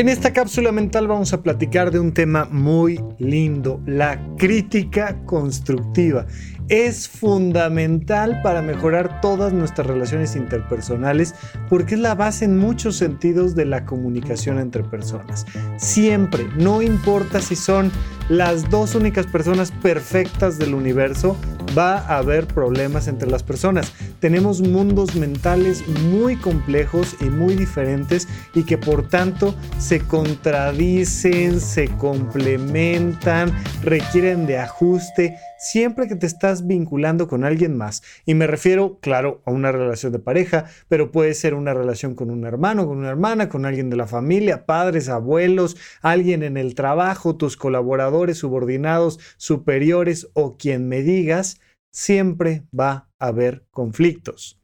En esta cápsula mental vamos a platicar de un tema muy lindo, la crítica constructiva. Es fundamental para mejorar todas nuestras relaciones interpersonales porque es la base en muchos sentidos de la comunicación entre personas. Siempre, no importa si son las dos únicas personas perfectas del universo, va a haber problemas entre las personas. Tenemos mundos mentales muy complejos y muy diferentes y que por tanto se contradicen, se complementan, requieren de ajuste siempre que te estás vinculando con alguien más. Y me refiero, claro, a una relación de pareja, pero puede ser una relación con un hermano, con una hermana, con alguien de la familia, padres, abuelos, alguien en el trabajo, tus colaboradores, subordinados, superiores o quien me digas, siempre va a haber conflictos.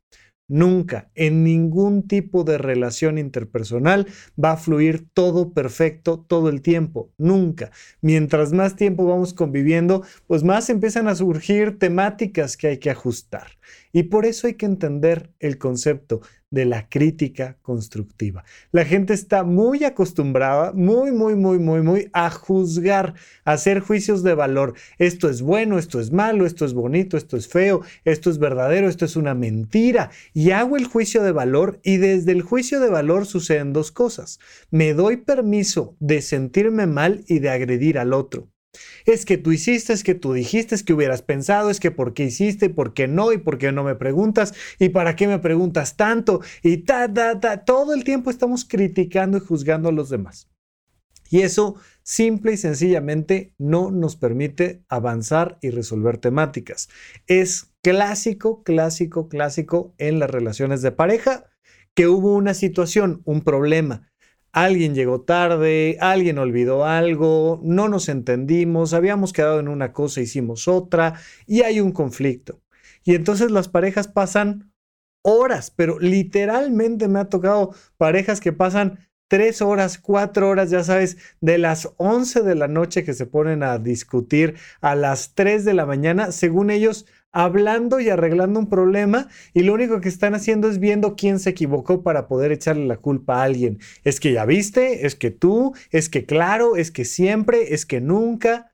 Nunca, en ningún tipo de relación interpersonal va a fluir todo perfecto todo el tiempo. Nunca. Mientras más tiempo vamos conviviendo, pues más empiezan a surgir temáticas que hay que ajustar. Y por eso hay que entender el concepto de la crítica constructiva. La gente está muy acostumbrada, muy, muy, muy, muy, muy a juzgar, a hacer juicios de valor. Esto es bueno, esto es malo, esto es bonito, esto es feo, esto es verdadero, esto es una mentira. Y hago el juicio de valor y desde el juicio de valor suceden dos cosas. Me doy permiso de sentirme mal y de agredir al otro. Es que tú hiciste, es que tú dijiste, es que hubieras pensado, es que por qué hiciste, por qué no, y por qué no me preguntas, y para qué me preguntas tanto, y ta, ta, ta. Todo el tiempo estamos criticando y juzgando a los demás. Y eso simple y sencillamente no nos permite avanzar y resolver temáticas. Es clásico, clásico, clásico en las relaciones de pareja que hubo una situación, un problema, alguien llegó tarde, alguien olvidó algo, no nos entendimos, habíamos quedado en una cosa, hicimos otra y hay un conflicto. Y entonces las parejas pasan horas, pero literalmente me ha tocado parejas que pasan tres horas, cuatro horas, ya sabes, de las 11 de la noche que se ponen a discutir a las 3 de la mañana, según ellos, hablando y arreglando un problema y lo único que están haciendo es viendo quién se equivocó para poder echarle la culpa a alguien. Es que ya viste, es que tú, es que claro, es que siempre, es que nunca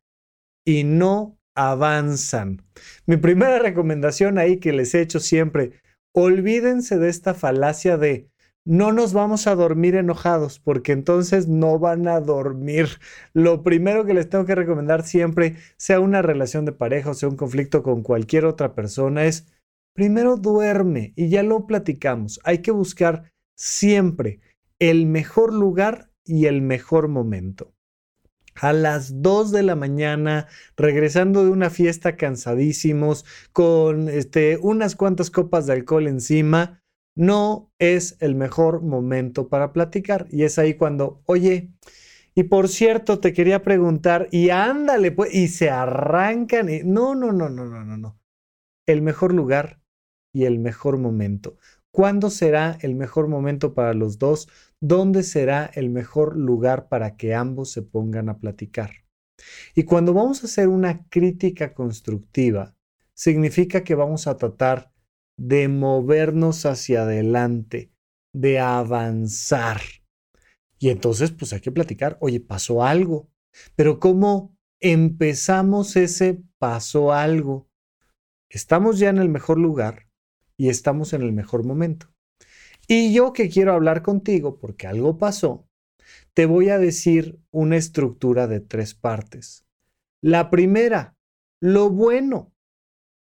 y no avanzan. Mi primera recomendación ahí que les he hecho siempre, olvídense de esta falacia de no nos vamos a dormir enojados porque entonces no van a dormir. Lo primero que les tengo que recomendar siempre, sea una relación de pareja o sea un conflicto con cualquier otra persona, es primero duerme y ya lo platicamos. Hay que buscar siempre el mejor lugar y el mejor momento. A las 2 de la mañana, regresando de una fiesta cansadísimos, con este, unas cuantas copas de alcohol encima, no es el mejor momento para platicar. Y es ahí cuando, oye, y por cierto, te quería preguntar, y ándale, pues, y se arrancan. Y, no, no, no, no, no, no, no. El mejor lugar y el mejor momento. ¿Cuándo será el mejor momento para los dos? ¿Dónde será el mejor lugar para que ambos se pongan a platicar? Y cuando vamos a hacer una crítica constructiva, significa que vamos a tratar de movernos hacia adelante, de avanzar. Y entonces, pues hay que platicar, oye, pasó algo, pero ¿cómo empezamos ese pasó algo? Estamos ya en el mejor lugar y estamos en el mejor momento. Y yo que quiero hablar contigo porque algo pasó, te voy a decir una estructura de tres partes. La primera, lo bueno.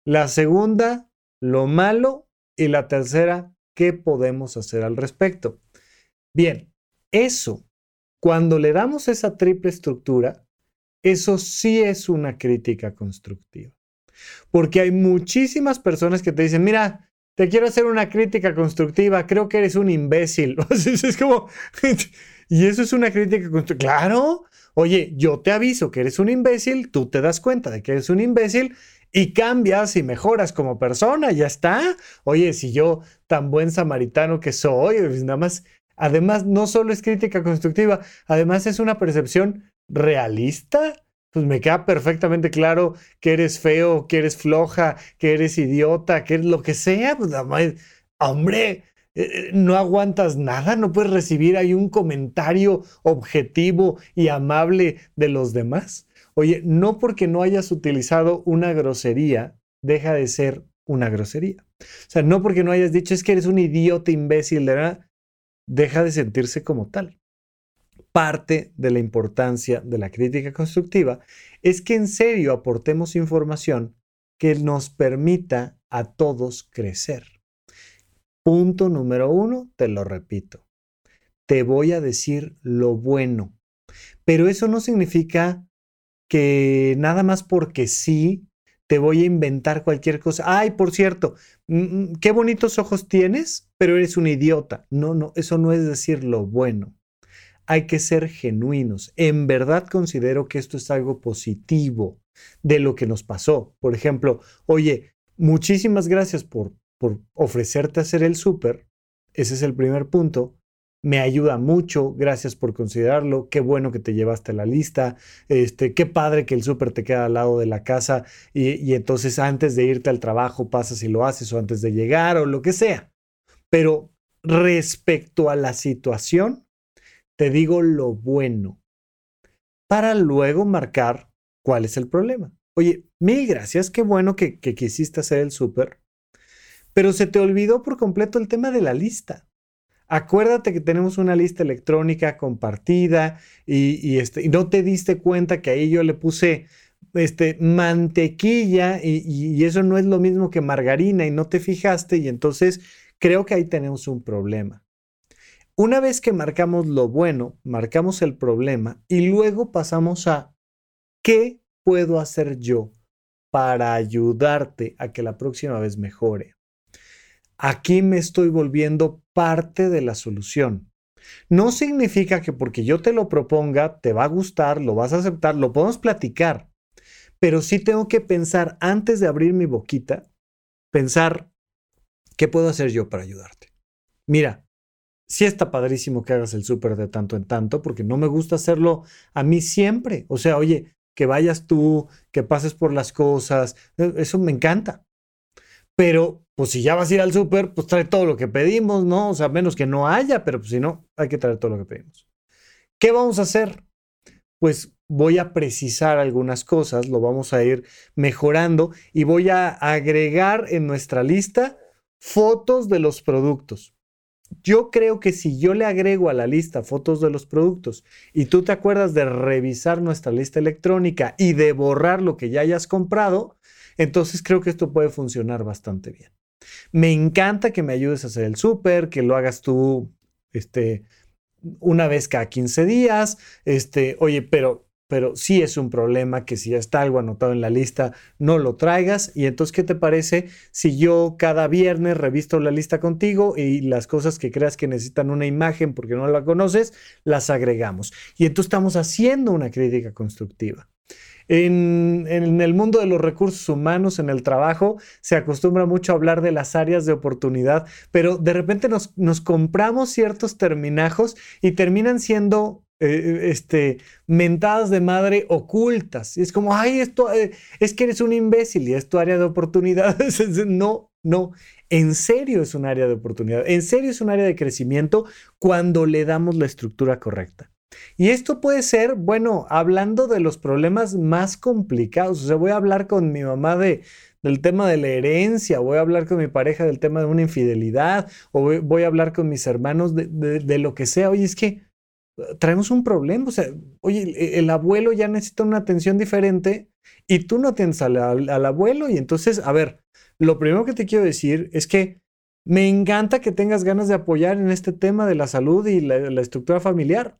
La segunda, lo malo y la tercera, ¿qué podemos hacer al respecto? Bien, eso, cuando le damos esa triple estructura, eso sí es una crítica constructiva. Porque hay muchísimas personas que te dicen, mira, te quiero hacer una crítica constructiva, creo que eres un imbécil. es como, y eso es una crítica constructiva. Claro, oye, yo te aviso que eres un imbécil, tú te das cuenta de que eres un imbécil y cambias y mejoras como persona, ya está. Oye, si yo tan buen samaritano que soy, pues nada más, además no solo es crítica constructiva, además es una percepción realista. Pues me queda perfectamente claro que eres feo, que eres floja, que eres idiota, que eres lo que sea. Pues, hombre, eh, no aguantas nada, no puedes recibir ahí un comentario objetivo y amable de los demás. Oye, no porque no hayas utilizado una grosería, deja de ser una grosería. O sea, no porque no hayas dicho es que eres un idiota imbécil, de verdad, deja de sentirse como tal. Parte de la importancia de la crítica constructiva es que en serio aportemos información que nos permita a todos crecer. Punto número uno, te lo repito. Te voy a decir lo bueno. Pero eso no significa que nada más porque sí te voy a inventar cualquier cosa. Ay, por cierto, mm, mm, qué bonitos ojos tienes, pero eres un idiota. No, no, eso no es decir lo bueno. Hay que ser genuinos. En verdad considero que esto es algo positivo de lo que nos pasó. Por ejemplo, oye, muchísimas gracias por, por ofrecerte hacer el súper. Ese es el primer punto me ayuda mucho, gracias por considerarlo, qué bueno que te llevaste la lista, este, qué padre que el súper te queda al lado de la casa y, y, entonces antes de irte al trabajo pasas y lo haces o antes de llegar o lo que sea. Pero respecto a la situación, te digo lo bueno para luego marcar cuál es el problema. Oye, mil gracias, qué bueno que, que quisiste hacer el súper, pero se te olvidó por completo el tema de la lista. Acuérdate que tenemos una lista electrónica compartida y, este, no te diste cuenta que ahí yo le puse este, mantequilla y, y, eso no es lo mismo que margarina y no te fijaste y entonces creo que ahí tenemos un problema. Una vez que marcamos lo bueno, marcamos el problema y luego pasamos a ¿qué puedo hacer yo para ayudarte a que la próxima vez mejore? aquí me estoy volviendo parte de la solución. No significa que porque yo te lo proponga, te va a gustar, lo vas a aceptar, lo podemos platicar, pero sí tengo que pensar antes de abrir mi boquita, pensar, ¿qué puedo hacer yo para ayudarte? Mira, sí está padrísimo que hagas el súper de tanto en tanto, porque no me gusta hacerlo a mí siempre. O sea, oye, que vayas tú, que pases por las cosas, e, eso me encanta. Pero pues si ya vas a ir al súper, pues trae todo lo que pedimos, ¿no? O sea, menos que no haya, pero pues si no, hay que traer todo lo que pedimos. ¿Qué vamos a hacer? Pues voy a precisar algunas cosas, lo vamos a ir mejorando y voy a agregar en nuestra lista fotos de los productos. Yo creo que si yo le agrego a la lista fotos de los productos y tú te acuerdas de revisar nuestra lista electrónica y de borrar lo que ya hayas comprado, entonces creo que esto puede funcionar bastante bien. Me encanta que me ayudes a hacer el súper, que lo hagas tú este, una vez cada 15 días. Este, oye, pero, pero sí es un problema que si ya está algo anotado en la lista, no lo traigas. Y entonces, ¿qué te parece si yo cada viernes revisto la lista contigo y las cosas que creas que necesitan una imagen porque no la conoces, las agregamos? Y entonces estamos haciendo una crítica constructiva. En, el mundo de los recursos humanos, en el trabajo, se acostumbra mucho a hablar de las áreas de oportunidad, pero de repente nos, compramos ciertos terminajos y terminan siendo eh, este, mentadas de madre ocultas. Y es como, ay, esto eh, es que eres un imbécil y es tu área de oportunidades. no, no. En serio es un área de oportunidad. En serio es un área de crecimiento cuando le damos la estructura correcta. Y esto puede ser, bueno, hablando de los problemas más complicados. O sea, voy a hablar con mi mamá de, del tema de la herencia, voy a hablar con mi pareja del tema de una infidelidad, o voy, a hablar con mis hermanos de, lo que sea. Oye, es que uh, traemos un problema. O sea, oye, el, abuelo ya necesita una atención diferente y tú no atiendes al, al abuelo. Y entonces, a ver, lo primero que te quiero decir es que me encanta que tengas ganas de apoyar en este tema de la salud y la, estructura familiar,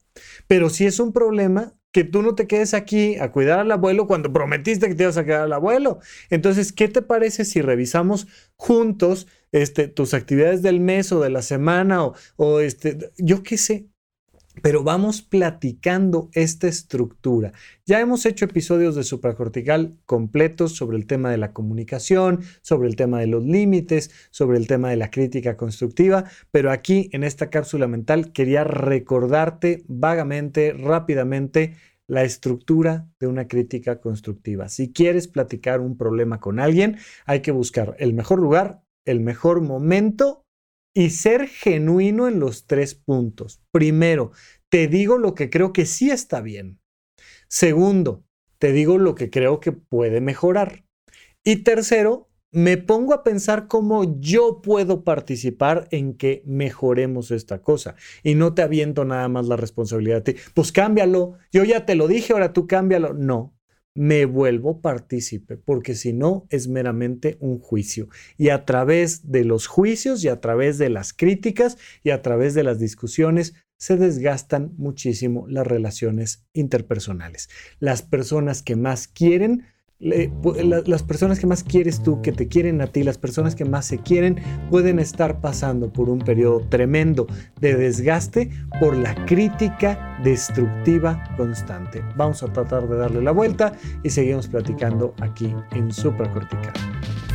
pero si es un problema que tú no te quedes aquí a cuidar al abuelo cuando prometiste que te ibas a quedar al abuelo. Entonces, ¿qué te parece si revisamos juntos este, tus actividades del mes o de la semana o, o este, yo qué sé, pero vamos platicando esta estructura. Ya hemos hecho episodios de supracortical completos sobre el tema de la comunicación, sobre el tema de los límites, sobre el tema de la crítica constructiva, pero aquí en esta cápsula mental quería recordarte vagamente, rápidamente, la estructura de una crítica constructiva. Si quieres platicar un problema con alguien, hay que buscar el mejor lugar, el mejor momento y ser genuino en los tres puntos. Primero, te digo lo que creo que sí está bien. Segundo, te digo lo que creo que puede mejorar. Y tercero, me pongo a pensar cómo yo puedo participar en que mejoremos esta cosa. Y no te aviento nada más la responsabilidad a ti. Pues cámbialo. Yo ya te lo dije, ahora tú cámbialo. No, me vuelvo partícipe, porque si no es meramente un juicio. Y a través de los juicios y a través de las críticas y a través de las discusiones se desgastan muchísimo las relaciones interpersonales. Las personas que más quieren las personas que más quieres tú, que te quieren a ti, las personas que más se quieren, pueden estar pasando por un periodo tremendo de desgaste por la crítica destructiva constante. Vamos a tratar de darle la vuelta y seguimos platicando aquí en Supracortical.